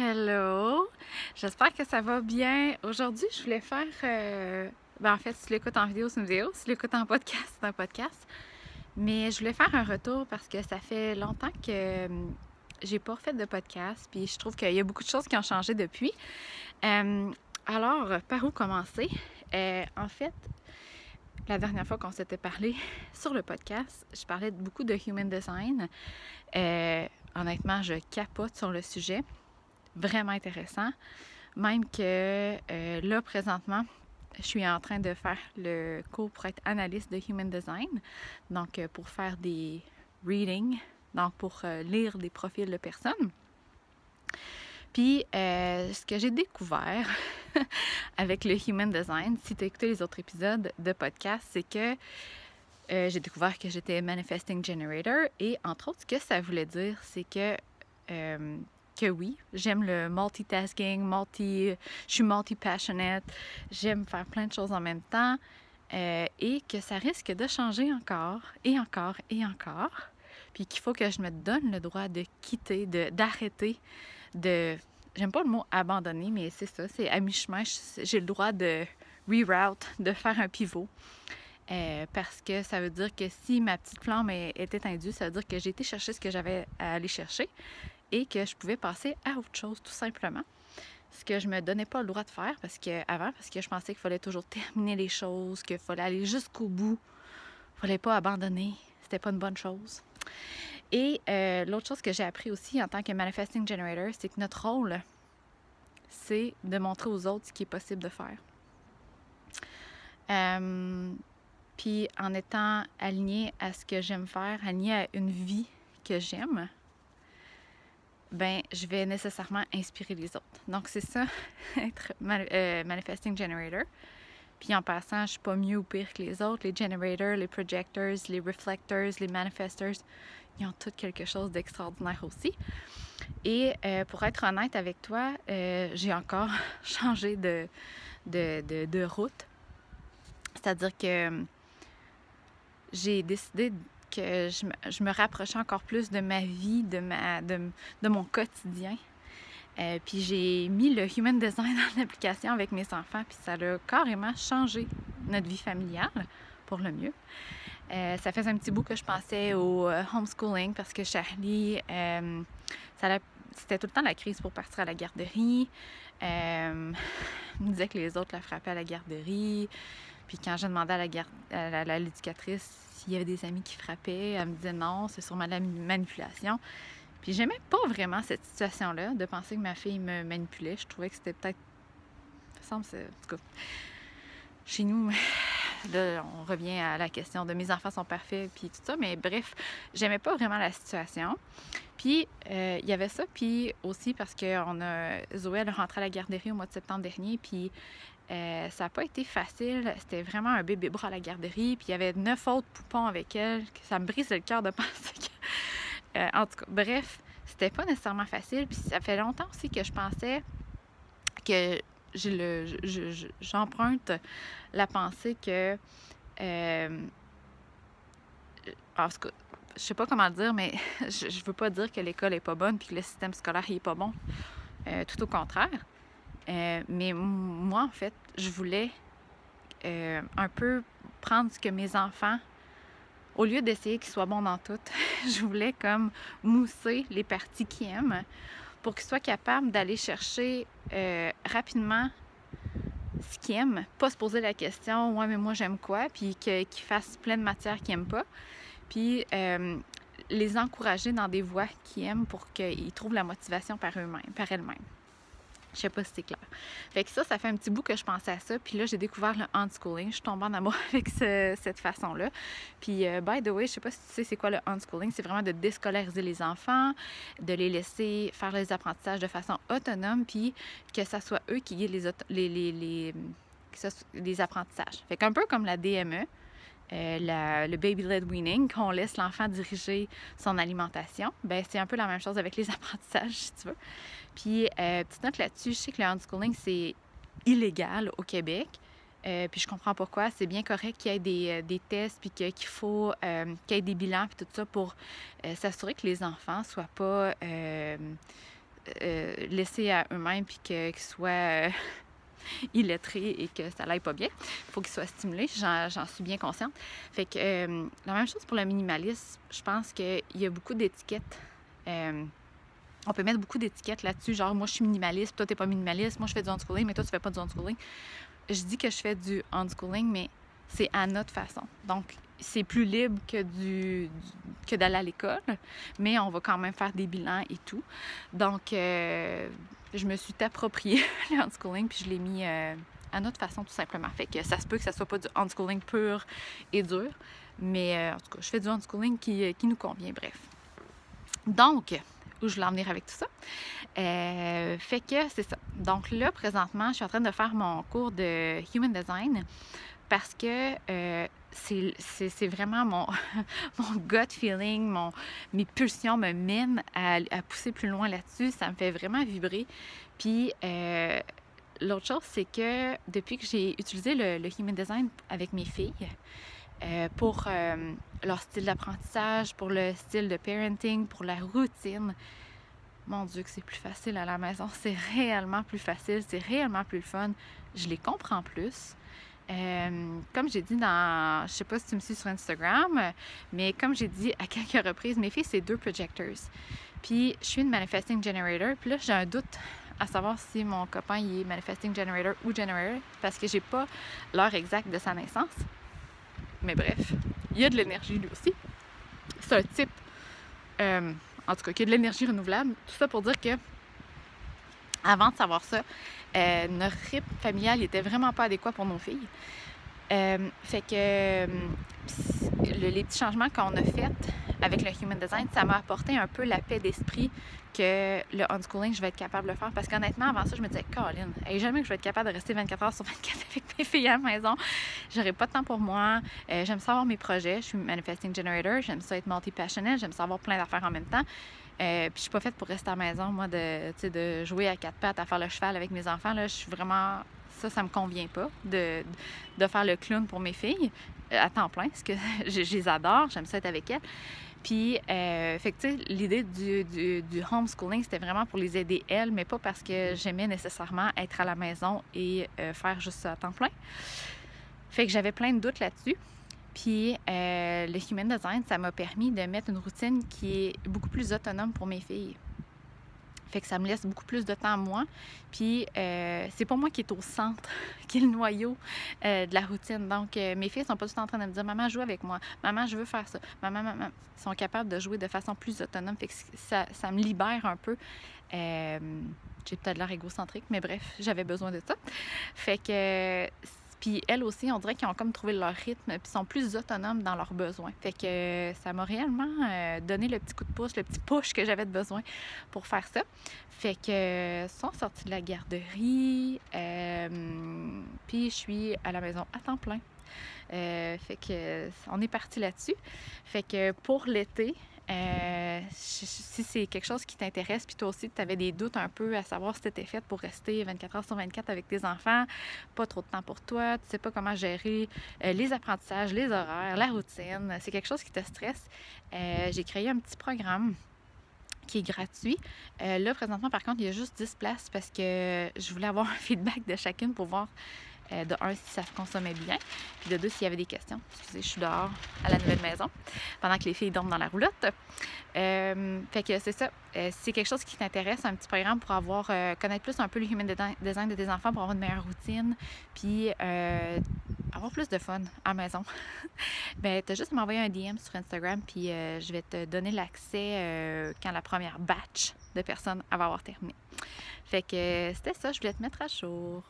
Hello! J'espère que ça va bien. Aujourd'hui, je voulais faire. euh, ben, en fait, si tu l'écoutes en vidéo, c'est une vidéo. Si tu l'écoutes en podcast, c'est un podcast. Mais je voulais faire un retour parce que ça fait longtemps que euh, j'ai pas fait de podcast. Puis je trouve qu'il y a beaucoup de choses qui ont changé depuis. Euh, alors, par où commencer? En fait, la dernière fois qu'on s'était parlé sur le podcast, je parlais beaucoup de human design. Honnêtement, je capote sur le sujet. Vraiment intéressant. Même que euh, là, présentement, je suis en train de faire le cours pour être analyste de human design. Donc, euh, pour faire des readings, donc pour euh, lire des profils de personnes. Puis, ce que j'ai découvert avec le human design, si tu as écouté les autres épisodes de podcast, c'est que j'ai découvert que j'étais manifesting generator et entre autres, ce que ça voulait dire, c'est que que oui, j'aime le multitasking, multi, je suis multi-passionate, j'aime faire plein de choses en même temps euh, et que ça risque de changer encore et encore et encore. Puis qu'il faut que je me donne le droit de quitter, d'arrêter, de. J'aime pas le mot abandonner, mais c'est ça, c'est à mi-chemin, j'ai le droit de reroute, de faire un pivot. Euh, parce que ça veut dire que si ma petite flamme est éteindue, ça veut dire que j'ai été chercher ce que j'avais à aller chercher et que je pouvais passer à autre chose tout simplement. Ce que je me donnais pas le droit de faire parce que avant parce que je pensais qu'il fallait toujours terminer les choses, qu'il fallait aller jusqu'au bout. Il fallait pas abandonner, c'était pas une bonne chose. Et euh, l'autre chose que j'ai appris aussi en tant que manifesting generator, c'est que notre rôle c'est de montrer aux autres ce qui est possible de faire. Euh, puis en étant aligné à ce que j'aime faire, aligné à une vie que j'aime, ben je vais nécessairement inspirer les autres. Donc c'est ça, être euh, manifesting generator. Puis en passant, je suis pas mieux ou pire que les autres. Les generators, les projectors, les reflectors, les manifestors, ils ont tous quelque chose d'extraordinaire aussi. Et euh, pour être honnête avec toi, euh, j'ai encore changé de, de, de, route. C'est-à-dire que j'ai décidé que je me, rapprochais encore plus de ma vie, de, ma, de, mon quotidien. Euh, puis j'ai mis le Human Design en application avec mes enfants, puis ça a carrément changé notre vie familiale pour le mieux. Euh, ça faisait un petit bout que je pensais au euh, homeschooling parce que Charlie, c'était tout le temps la crise pour partir à la garderie. Euh, me disait que les autres la frappaient à la garderie. Puis quand je demandais à l'éducatrice s'il y avait des amis qui frappaient, elle me disait non, c'est sûrement la manipulation. Puis j'aimais pas vraiment cette situation-là, de penser que ma fille me manipulait. Je trouvais que c'était peut-être. Semble. En tout cas, chez nous, là, on revient à la question de mes enfants sont parfaits, puis tout ça. Mais bref, j'aimais pas vraiment la situation. Puis euh, il y avait ça, puis aussi parce que on a, Zoé, elle est rentrée à la garderie au mois de septembre dernier, puis euh, ça n'a pas été facile. C'était vraiment un bébé bras à la garderie, puis il y avait neuf autres poupons avec elle. Ça me brise le cœur de penser que. Euh, en tout cas, bref, c'était pas nécessairement facile. Puis ça fait longtemps aussi que je pensais que le, j'emprunte la pensée que. euh, en cas, je sais pas comment dire, mais je, je veux pas dire que l'école est pas bonne puis que le système scolaire il est pas bon. Euh, tout au contraire. Euh, mais moi, en fait, je voulais euh, un peu prendre ce que mes enfants, au lieu d'essayer qu'ils soient bons dans tout, je voulais comme mousser les parties qu'ils aiment pour qu'ils soient capables d'aller chercher euh, rapidement ce qu'ils aiment, pas se poser la question ouais mais moi j'aime quoi, puis qu'ils fassent plein de matières qu'ils aiment pas, puis les encourager dans des voies qu'ils aiment pour qu'ils trouvent la motivation par eux-mêmes, par elles-mêmes. Je sais pas si c'est clair. Fait que ça, ça fait un petit bout que je pensais à ça. Puis là, j'ai découvert le unschooling. Je suis tombée en amour avec ce- cette façon-là. Puis, euh, by the way, je sais pas si tu sais c'est quoi le unschooling. C'est vraiment de déscolariser les enfants, de les laisser faire les apprentissages de façon autonome, puis que ça soit eux qui guident les, les, les, les, les apprentissages. Fait qu'un peu comme la DME, euh, le baby-led weaning, qu'on laisse l'enfant diriger son alimentation, ben c'est un peu la même chose avec les apprentissages, si tu veux. Puis, euh, petite note là-dessus, je sais que le unschooling, c'est illégal au Québec. Euh, puis je comprends pourquoi. C'est bien correct qu'il y ait des, tests, puis qu'il faut qu'il y ait des bilans, puis tout ça pour s'assurer que les enfants soient pas laissés à eux-mêmes puis qu'ils soient illettrés et que ça n'aille pas bien. Il faut qu'ils soient stimulés, j'en suis bien consciente. Fait que la même chose pour le minimalisme, je pense qu'il y a beaucoup d'étiquettes on peut mettre beaucoup d'étiquettes là-dessus, genre moi je suis minimaliste, toi t'es pas minimaliste, moi je fais du unschooling, mais toi tu fais pas du unschooling. Je dis que je fais du unschooling, mais c'est à notre façon. Donc c'est plus libre que d'aller à l'école, mais on va quand même faire des bilans et tout. Donc euh, je me suis approprié le unschooling puis je l'ai mis euh, à notre façon tout simplement. Fait que ça se peut que ça soit pas du unschooling pur et dur, mais euh, en tout cas je fais du unschooling qui, qui nous convient. Bref. Donc, où je voulais avec tout ça. Euh, fait que c'est ça. Donc là, présentement, je suis en train de faire mon cours de Human Design parce que euh, c'est vraiment mon, mon gut feeling, mon, mes pulsions me mènent à, pousser plus loin là-dessus. Ça me fait vraiment vibrer. Puis euh, l'autre chose, c'est que depuis que j'ai utilisé le, Human Design avec mes filles, euh, pour euh, leur style d'apprentissage, pour le style de parenting, pour la routine. Mon Dieu, que c'est plus facile à la maison. C'est réellement plus facile, c'est réellement plus fun. Je les comprends plus. Euh, comme j'ai dit dans, je sais pas si tu me suis sur Instagram, mais comme j'ai dit à quelques reprises, mes filles, c'est deux projectors. Puis je suis une manifesting generator. Puis là, j'ai un doute à savoir si mon copain il est manifesting generator ou generator parce que j'ai pas l'heure exacte de sa naissance. Mais bref, il y a de l'énergie lui aussi. C'est un type, euh, en tout cas, qui a de l'énergie renouvelable. Tout ça pour dire que, avant de savoir ça, euh, notre rythme familial n'était vraiment pas adéquat pour nos filles. Euh, fait que les petits changements qu'on a faits avec le Human Design, ça m'a apporté un peu la paix d'esprit que le unschooling, je vais être capable de le faire. Parce qu'honnêtement, avant ça, je me disais, Colin, jamais que je vais être capable de rester 24 heures sur 24 avec mes filles à la maison. J'aurais pas de temps pour moi. Euh, j'aime savoir mes projets. Je suis manifesting generator. J'aime ça être multi-passionate. J'aime savoir plein d'affaires en même temps. Euh, puis je suis pas faite pour rester à la maison, moi, de, jouer à quatre pattes, à faire le cheval avec mes enfants. Là, je suis vraiment ça, ça me convient pas de, de faire le clown pour mes filles euh, à temps plein, parce que je, je les adore, j'aime ça être avec elles. Puis, euh, fait que, l'idée du, du, homeschooling, c'était vraiment pour les aider elles, mais pas parce que j'aimais nécessairement être à la maison et euh, faire juste ça à temps plein. Fait que j'avais plein de doutes là-dessus. Puis, euh, le Human Design, ça m'a permis de mettre une routine qui est beaucoup plus autonome pour mes filles. Fait que ça me laisse beaucoup plus de temps à moi. Puis euh, c'est pas moi qui est au centre, qui est le noyau euh, de la routine. Donc euh, mes filles sont pas tout le temps en train de me dire Maman, joue avec moi. Maman, je veux faire ça. Maman, maman. Ils sont capables de jouer de façon plus autonome. Fait que ça, ça me libère un peu. j'ai peut-être l'air égocentrique, mais bref, j'avais besoin de ça. Fait que puis elles aussi, on dirait qu'ils ont comme trouvé leur rythme, puis sont plus autonomes dans leurs besoins. Fait que ça m'a réellement euh, donné le petit coup de pouce, le petit push que j'avais de besoin pour faire ça. Fait que sont sortis de la garderie, euh, puis je suis à la maison à temps plein. Euh, fait que on est parti là-dessus. Fait que pour l'été, euh, si c'est quelque chose qui t'intéresse, puis toi aussi, tu avais des doutes un peu à savoir si tu étais faite pour rester 24 heures sur 24 avec tes enfants, pas trop de temps pour toi, tu sais pas comment gérer euh, les apprentissages, les horaires, la routine, c'est quelque chose qui te stresse, euh, j'ai créé un petit programme qui est gratuit. là, présentement, par contre, il y a juste 10 places parce que je voulais avoir un feedback de chacune pour voir euh, de un, si ça consommait bien, puis de deux, s'il y avait des questions. Excusez, je suis dehors à la nouvelle maison pendant que les filles dorment dans la roulotte. Euh, fait que c'est ça. Euh, c'est quelque chose qui t'intéresse, un petit programme pour avoir connaître plus un peu le human design de tes enfants, pour avoir une meilleure routine, puis avoir plus de fun à la maison. ben, tu as juste à m'envoyer un DM sur Instagram, puis je vais te donner l'accès quand la première batch de personnes va avoir terminé. Fait que c'était ça, je voulais te mettre à jour.